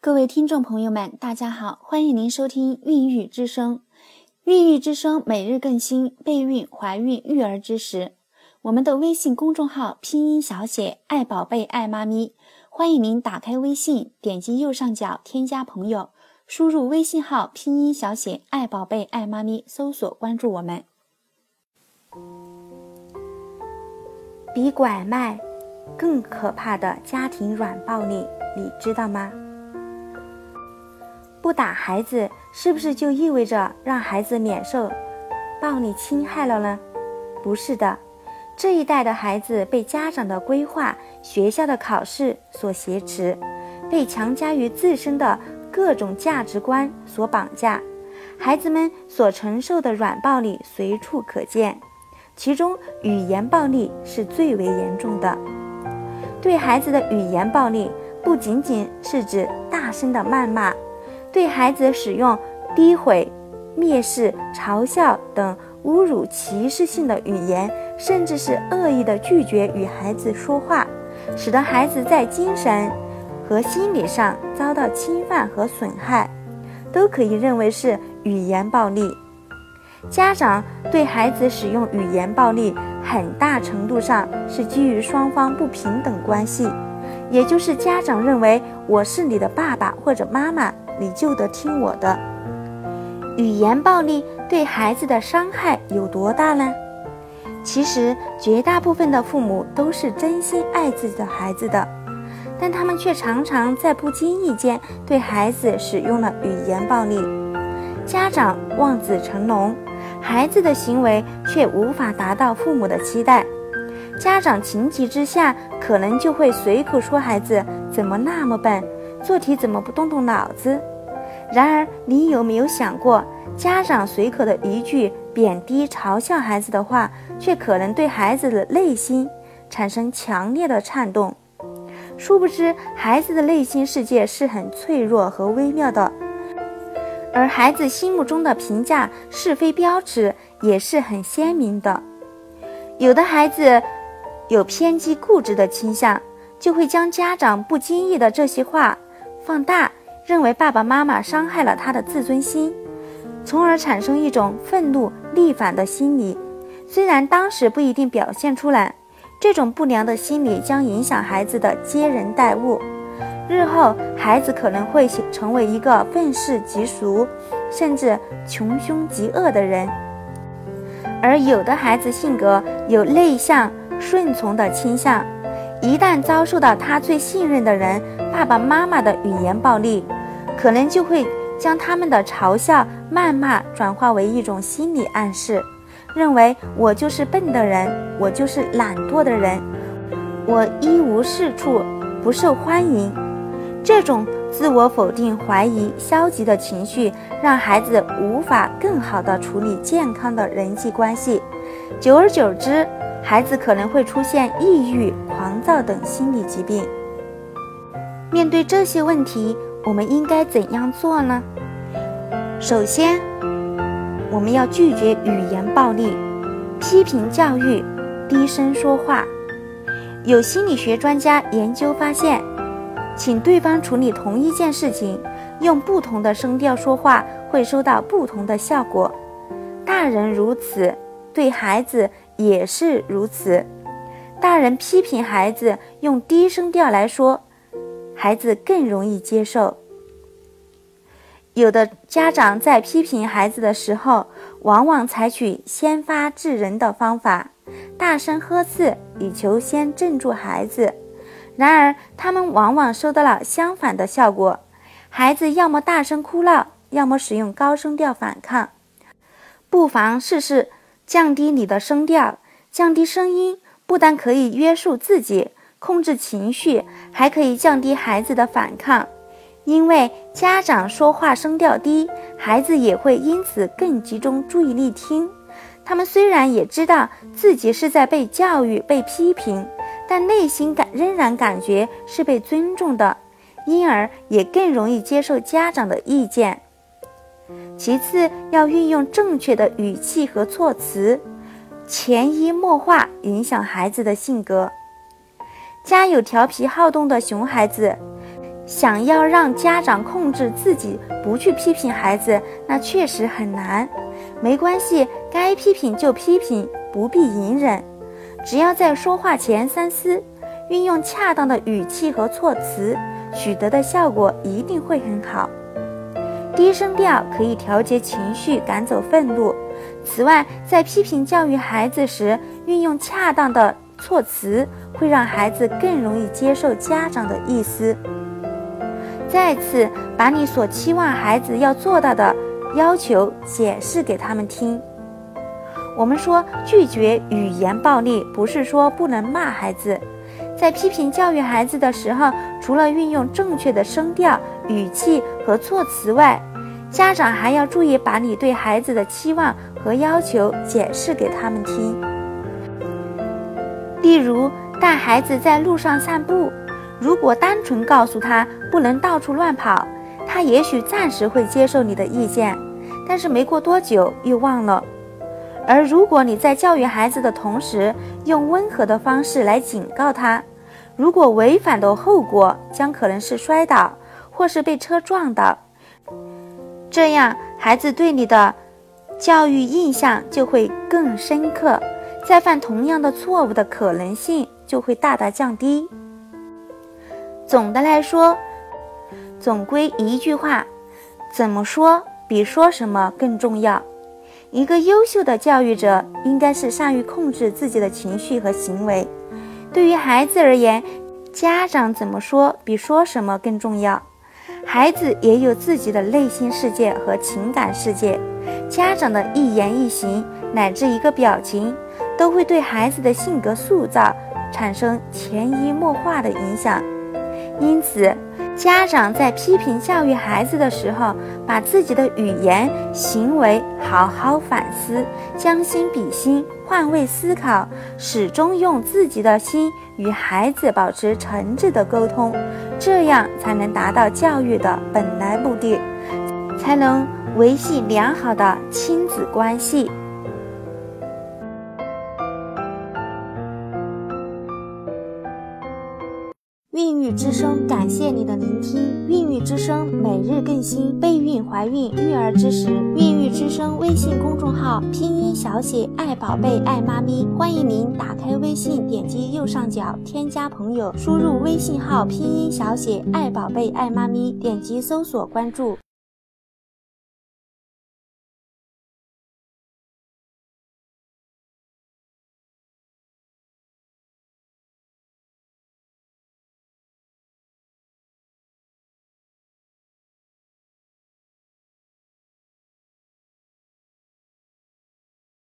各位听众朋友们，大家好，欢迎您收听孕育之声。孕育之声每日更新备孕、怀孕、育儿知识。我们的微信公众号拼音小写爱宝贝爱妈咪，欢迎您打开微信，点击右上角添加朋友，输入微信号拼音小写爱宝贝爱妈咪，搜索关注我们。比拐卖更可怕的家庭软暴力，你知道吗？不打孩子，是不是就意味着让孩子免受暴力侵害了呢？不是的，这一代的孩子被家长的规划、学校的考试所挟持，被强加于自身的各种价值观所绑架，孩子们所承受的软暴力随处可见，其中语言暴力是最为严重的。对孩子的语言暴力，不仅仅是指大声的谩骂。对孩子使用诋毁、蔑视、嘲笑等侮辱、歧视性的语言，甚至是恶意的拒绝与孩子说话，使得孩子在精神和心理上遭到侵犯和损害，都可以认为是语言暴力。家长对孩子使用语言暴力，很大程度上是基于双方不平等关系，也就是家长认为我是你的爸爸或者妈妈。你就得听我的。语言暴力对孩子的伤害有多大呢？其实，绝大部分的父母都是真心爱自己的孩子的，但他们却常常在不经意间对孩子使用了语言暴力。家长望子成龙，孩子的行为却无法达到父母的期待。家长情急之下，可能就会随口说孩子怎么那么笨。做题怎么不动动脑子？然而，你有没有想过，家长随口的一句贬低、嘲笑孩子的话，却可能对孩子的内心产生强烈的颤动？殊不知，孩子的内心世界是很脆弱和微妙的，而孩子心目中的评价是非标尺也是很鲜明的。有的孩子有偏激、固执的倾向，就会将家长不经意的这些话。放大，认为爸爸妈妈伤害了他的自尊心，从而产生一种愤怒逆反的心理。虽然当时不一定表现出来，这种不良的心理将影响孩子的接人待物。日后，孩子可能会成为一个愤世嫉俗，甚至穷凶极恶的人。而有的孩子性格有内向、顺从的倾向。一旦遭受到他最信任的人爸爸妈妈的语言暴力，可能就会将他们的嘲笑、谩骂转化为一种心理暗示，认为我就是笨的人，我就是懒惰的人，我一无是处，不受欢迎。这种自我否定、怀疑、消极的情绪，让孩子无法更好地处理健康的人际关系，久而久之。孩子可能会出现抑郁、狂躁等心理疾病。面对这些问题，我们应该怎样做呢？首先，我们要拒绝语言暴力、批评教育、低声说话。有心理学专家研究发现，请对方处理同一件事情，用不同的声调说话，会收到不同的效果。大人如此，对孩子。也是如此，大人批评孩子用低声调来说，孩子更容易接受。有的家长在批评孩子的时候，往往采取先发制人的方法，大声呵斥，以求先镇住孩子。然而，他们往往收到了相反的效果，孩子要么大声哭闹，要么使用高声调反抗。不妨试试。降低你的声调，降低声音，不但可以约束自己、控制情绪，还可以降低孩子的反抗。因为家长说话声调低，孩子也会因此更集中注意力听。他们虽然也知道自己是在被教育、被批评，但内心感仍然感觉是被尊重的，因而也更容易接受家长的意见。其次，要运用正确的语气和措辞，潜移默化影响孩子的性格。家有调皮好动的熊孩子，想要让家长控制自己不去批评孩子，那确实很难。没关系，该批评就批评，不必隐忍。只要在说话前三思，运用恰当的语气和措辞，取得的效果一定会很好。低声调可以调节情绪，赶走愤怒。此外，在批评教育孩子时，运用恰当的措辞，会让孩子更容易接受家长的意思。再次把你所期望孩子要做到的要求解释给他们听。我们说拒绝语言暴力，不是说不能骂孩子。在批评教育孩子的时候，除了运用正确的声调、语气和措辞外，家长还要注意把你对孩子的期望和要求解释给他们听。例如，带孩子在路上散步。如果单纯告诉他不能到处乱跑，他也许暂时会接受你的意见，但是没过多久又忘了。而如果你在教育孩子的同时，用温和的方式来警告他，如果违反的后果将可能是摔倒或是被车撞倒，这样孩子对你的教育印象就会更深刻，再犯同样的错误的可能性就会大大降低。总的来说，总归一句话，怎么说比说什么更重要。一个优秀的教育者应该是善于控制自己的情绪和行为。对于孩子而言，家长怎么说比说什么更重要。孩子也有自己的内心世界和情感世界，家长的一言一行乃至一个表情，都会对孩子的性格塑造产生潜移默化的影响。因此，家长在批评教育孩子的时候，把自己的语言、行为好好反思，将心比心，换位思考，始终用自己的心与孩子保持诚挚的沟通，这样才能达到教育的本来目的，才能维系良好的亲子关系。之声，感谢你的聆听。孕育之声每日更新备孕、怀孕、育儿知识。孕育之声微信公众号拼音小写爱宝贝爱妈咪，欢迎您打开微信，点击右上角添加朋友，输入微信号拼音小写爱宝贝爱妈咪，点击搜索关注。